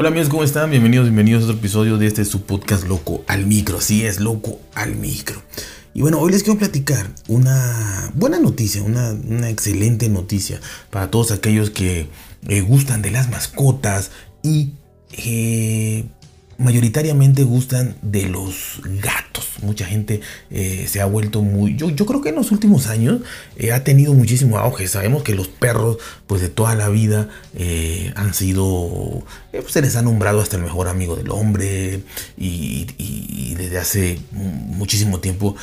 Hola amigos, ¿cómo están? Bienvenidos, bienvenidos a otro episodio de este su podcast Loco al Micro. Sí, es Loco al Micro. Y bueno, hoy les quiero platicar una buena noticia, una, excelente noticia para todos aquellos que eh, gustan de las mascotas y eh, mayoritariamente gustan de los gatos. Mucha gente eh, se ha vuelto muy... Yo, creo que en los últimos años eh, ha tenido muchísimo auge. Sabemos que los perros, pues de toda la vida, eh, han sido... Pues, se les ha nombrado hasta el mejor amigo del hombre. Y desde hace muchísimo tiempo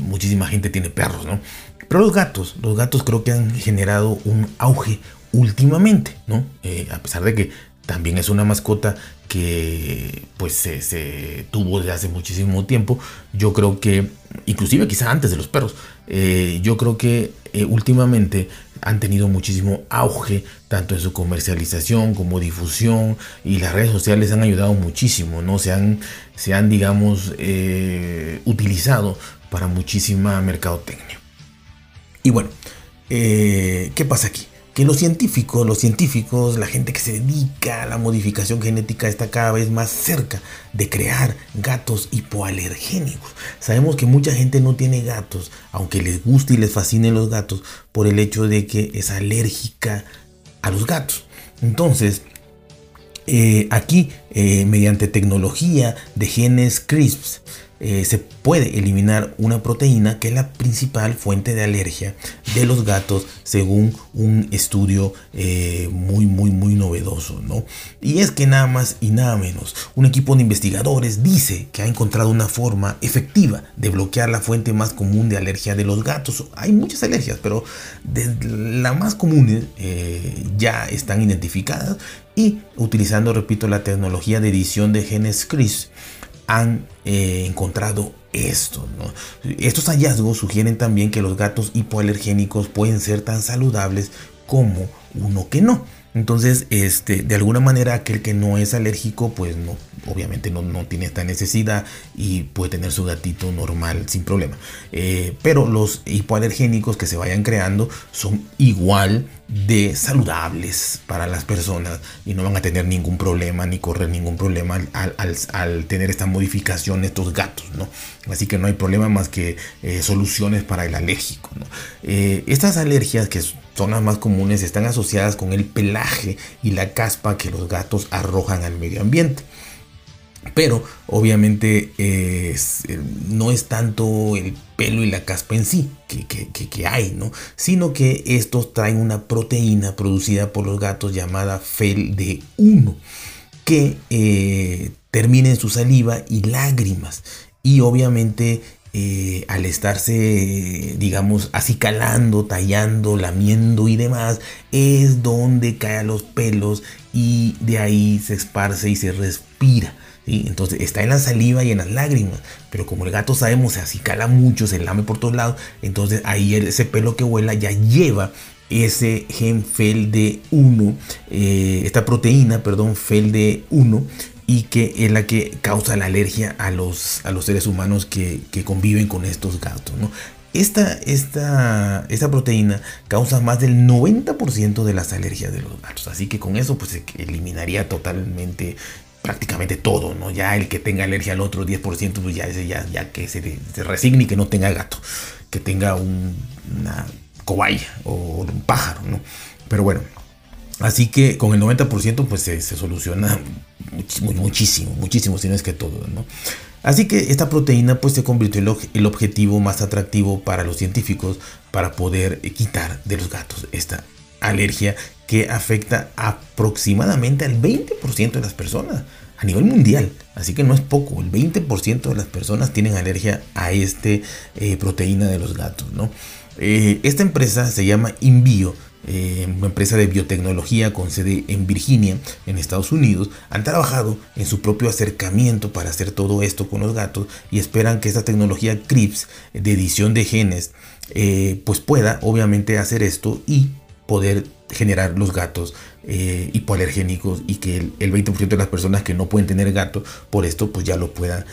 muchísima gente tiene perros, ¿no? Pero los gatos, los gatos creo que han generado un auge últimamente, ¿no? a pesar de que también es una mascota que pues se, tuvo desde hace muchísimo tiempo. Yo creo que, inclusive quizá antes de los perros, eh, yo creo que eh, últimamente han tenido muchísimo auge, tanto en su comercialización como difusión, y las redes sociales han ayudado muchísimo, ¿no? Se han, se han digamos, eh, utilizado para muchísima mercadotecnia. Y bueno, ¿qué pasa aquí? Que los científicos, los científicos, la gente que se dedica a la modificación genética está cada vez más cerca de crear gatos hipoalergénicos. Sabemos que mucha gente no tiene gatos, aunque les guste y les fascinen los gatos, por el hecho de que es alérgica a los gatos. Entonces, eh, aquí, eh, mediante tecnología de genes CRISPS, eh, se puede eliminar una proteína que es la principal fuente de alergia de los gatos según un estudio eh, muy muy muy novedoso ¿no? y es que nada más y nada menos un equipo de investigadores dice que ha encontrado una forma efectiva de bloquear la fuente más común de alergia de los gatos hay muchas alergias pero de la más común eh, ya están identificadas y utilizando repito la tecnología de edición de genes CRISPR han eh, encontrado esto. Estos hallazgos sugieren también que los gatos hipoalergénicos pueden ser tan saludables como uno que no. Entonces, este, de alguna manera, aquel que no es alérgico, pues no, obviamente no, tiene esta necesidad y puede tener su gatito normal sin problema. Eh, pero los hipoalergénicos que se vayan creando son igual de saludables para las personas y no van a tener ningún problema ni correr ningún problema al, tener esta modificación estos gatos, ¿no? Así que no hay problema más que eh, soluciones para el alérgico, eh, estas alergias que son las más comunes están asociadas con el pelaje y la caspa que los gatos arrojan al medio ambiente. Pero obviamente eh, no es tanto el pelo y la caspa en sí que, hay, ¿no? Sino que estos traen una proteína producida por los gatos llamada FEL-D1 que eh, termina en su saliva y lágrimas. Y obviamente eh, al estarse, digamos, acicalando, tallando, lamiendo y demás, es donde caen los pelos y de ahí se esparce y se respira. Entonces está en la saliva y en las lágrimas. Pero como el gato sabemos se acicala mucho, se lame por todos lados, entonces ahí ese pelo que vuela ya lleva ese gen FELD1, eh, esta proteína, perdón, FELD1, y que es la que causa la alergia a los, a los seres humanos que, conviven con estos gatos. Esta, esta, esta, proteína causa más del 90% de las alergias de los gatos. Así que con eso pues se eliminaría totalmente prácticamente todo, ¿no? Ya el que tenga alergia al otro 10%, pues ya, ya, ya que se, resigne y que no tenga gato, que tenga una cobaya o un pájaro, ¿no? Pero bueno, así que con el 90% pues se, soluciona muchísimo, muchísimo, si no es que todo, ¿no? Así que esta proteína pues se convirtió en el objetivo más atractivo para los científicos para poder quitar de los gatos esta alergia que afecta aproximadamente al 20% de las personas a nivel mundial. Así que no es poco, el 20% de las personas tienen alergia a esta eh, proteína de los gatos. ¿no? Eh, esta empresa se llama Invio. Eh, una empresa de biotecnología con sede en Virginia, en Estados Unidos, han trabajado en su propio acercamiento para hacer todo esto con los gatos y esperan que esta tecnología CRIPS de edición de genes pues pueda obviamente hacer esto y poder generar los gatos eh, hipoalergénicos y que el, 20% de las personas que no pueden tener gato por esto pues ya lo puedan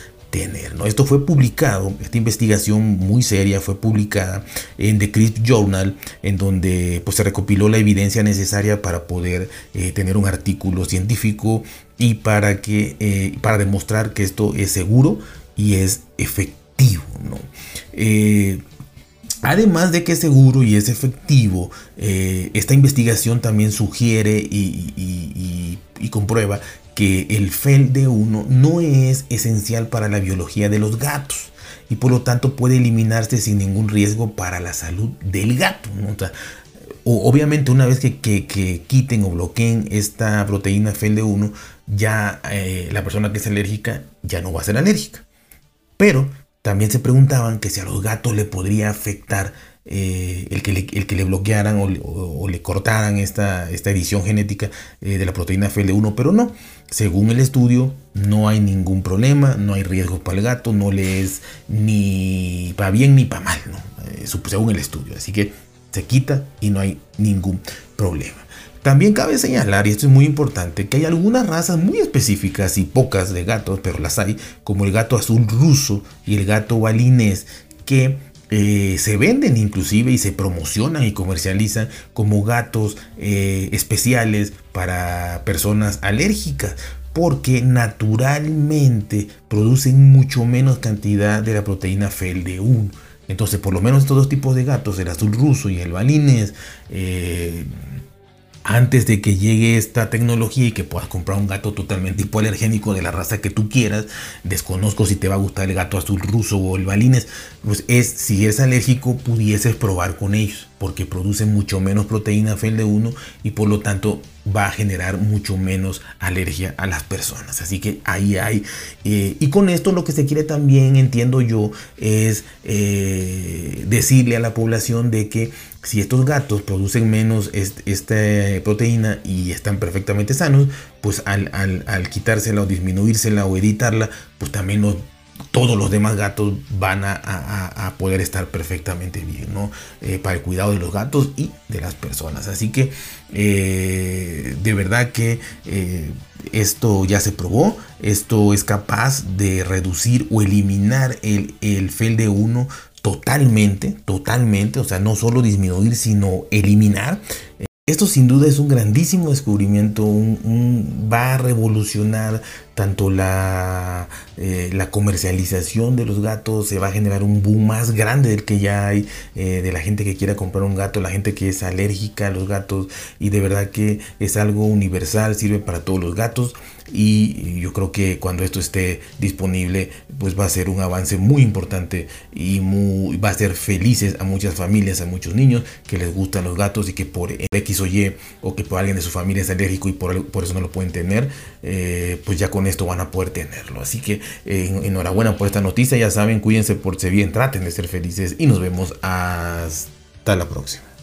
Esto fue publicado, esta investigación muy seria fue publicada en The Crisp Journal, en donde pues, se recopiló la evidencia necesaria para poder eh, tener un artículo científico y para, que, eh, para demostrar que esto es seguro y es efectivo. ¿no? Eh, Además de que es seguro y es efectivo, esta investigación también sugiere y comprueba que el FEL de 1 no es esencial para la biología de los gatos y por lo tanto puede eliminarse sin ningún riesgo para la salud del gato. obviamente una vez que, quiten o bloqueen esta proteína FEL de 1 ya eh, la persona que es alérgica ya no va a ser alérgica. Pero también se preguntaban que si a los gatos le podría afectar eh, el, que le, el, que le, bloquearan o, le cortaran esta, esta edición genética eh, de la proteína FL1, pero no. Según el estudio, no hay ningún problema, no hay riesgo para el gato, no le es ni para bien ni para mal, ¿no? Eh, según el estudio. Así que se quita y no hay ningún problema. También cabe señalar, y esto es muy importante, que hay algunas razas muy específicas y pocas de gatos, pero las hay, como el gato azul ruso y el gato balinés, que eh, se venden inclusive y se promocionan y comercializan como gatos eh, especiales para personas alérgicas porque naturalmente producen mucho menos cantidad de la proteína FELD1. Entonces, por lo menos estos dos tipos de gatos, el azul ruso y el balinés, eh, antes de que llegue esta tecnología y que puedas comprar un gato totalmente hipoalergénico de la raza que tú quieras, desconozco si te va a gustar el gato azul ruso o el balines, pues es si eres alérgico pudieses probar con ellos porque produce mucho menos proteína FEL1 y por lo tanto va a generar mucho menos alergia a las personas. Así que ahí hay. Eh, y con esto lo que se quiere también, entiendo yo, es eh, decirle a la población de que si estos gatos producen menos esta proteína y están perfectamente sanos, pues al, al quitársela o disminuírsela o editarla, pues también los todos los demás gatos van a, poder estar perfectamente bien, ¿no? Eh, para el cuidado de los gatos y de las personas. Así que eh, de verdad que eh, esto ya se probó, esto es capaz de reducir o eliminar el, el FEL de 1 totalmente, totalmente, o sea, no solo disminuir, sino eliminar. Esto sin duda es un grandísimo descubrimiento, va a revolucionar tanto la, eh, la, comercialización de los gatos, se va a generar un boom más grande del que ya hay, eh, de la gente que quiera comprar un gato, la gente que es alérgica a los gatos y de verdad que es algo universal, sirve para todos los gatos y yo creo que cuando esto esté disponible pues va a ser un avance muy importante y muy, va a ser felices a muchas familias, a muchos niños que les gustan los gatos y que por X o Y o que por alguien de su familia es alérgico y por, por eso no lo pueden tener, eh, pues ya esto van a poder tenerlo. Así que eh, enhorabuena por esta noticia, ya saben, cuídense, por ser bien, traten de ser felices y nos vemos hasta la próxima.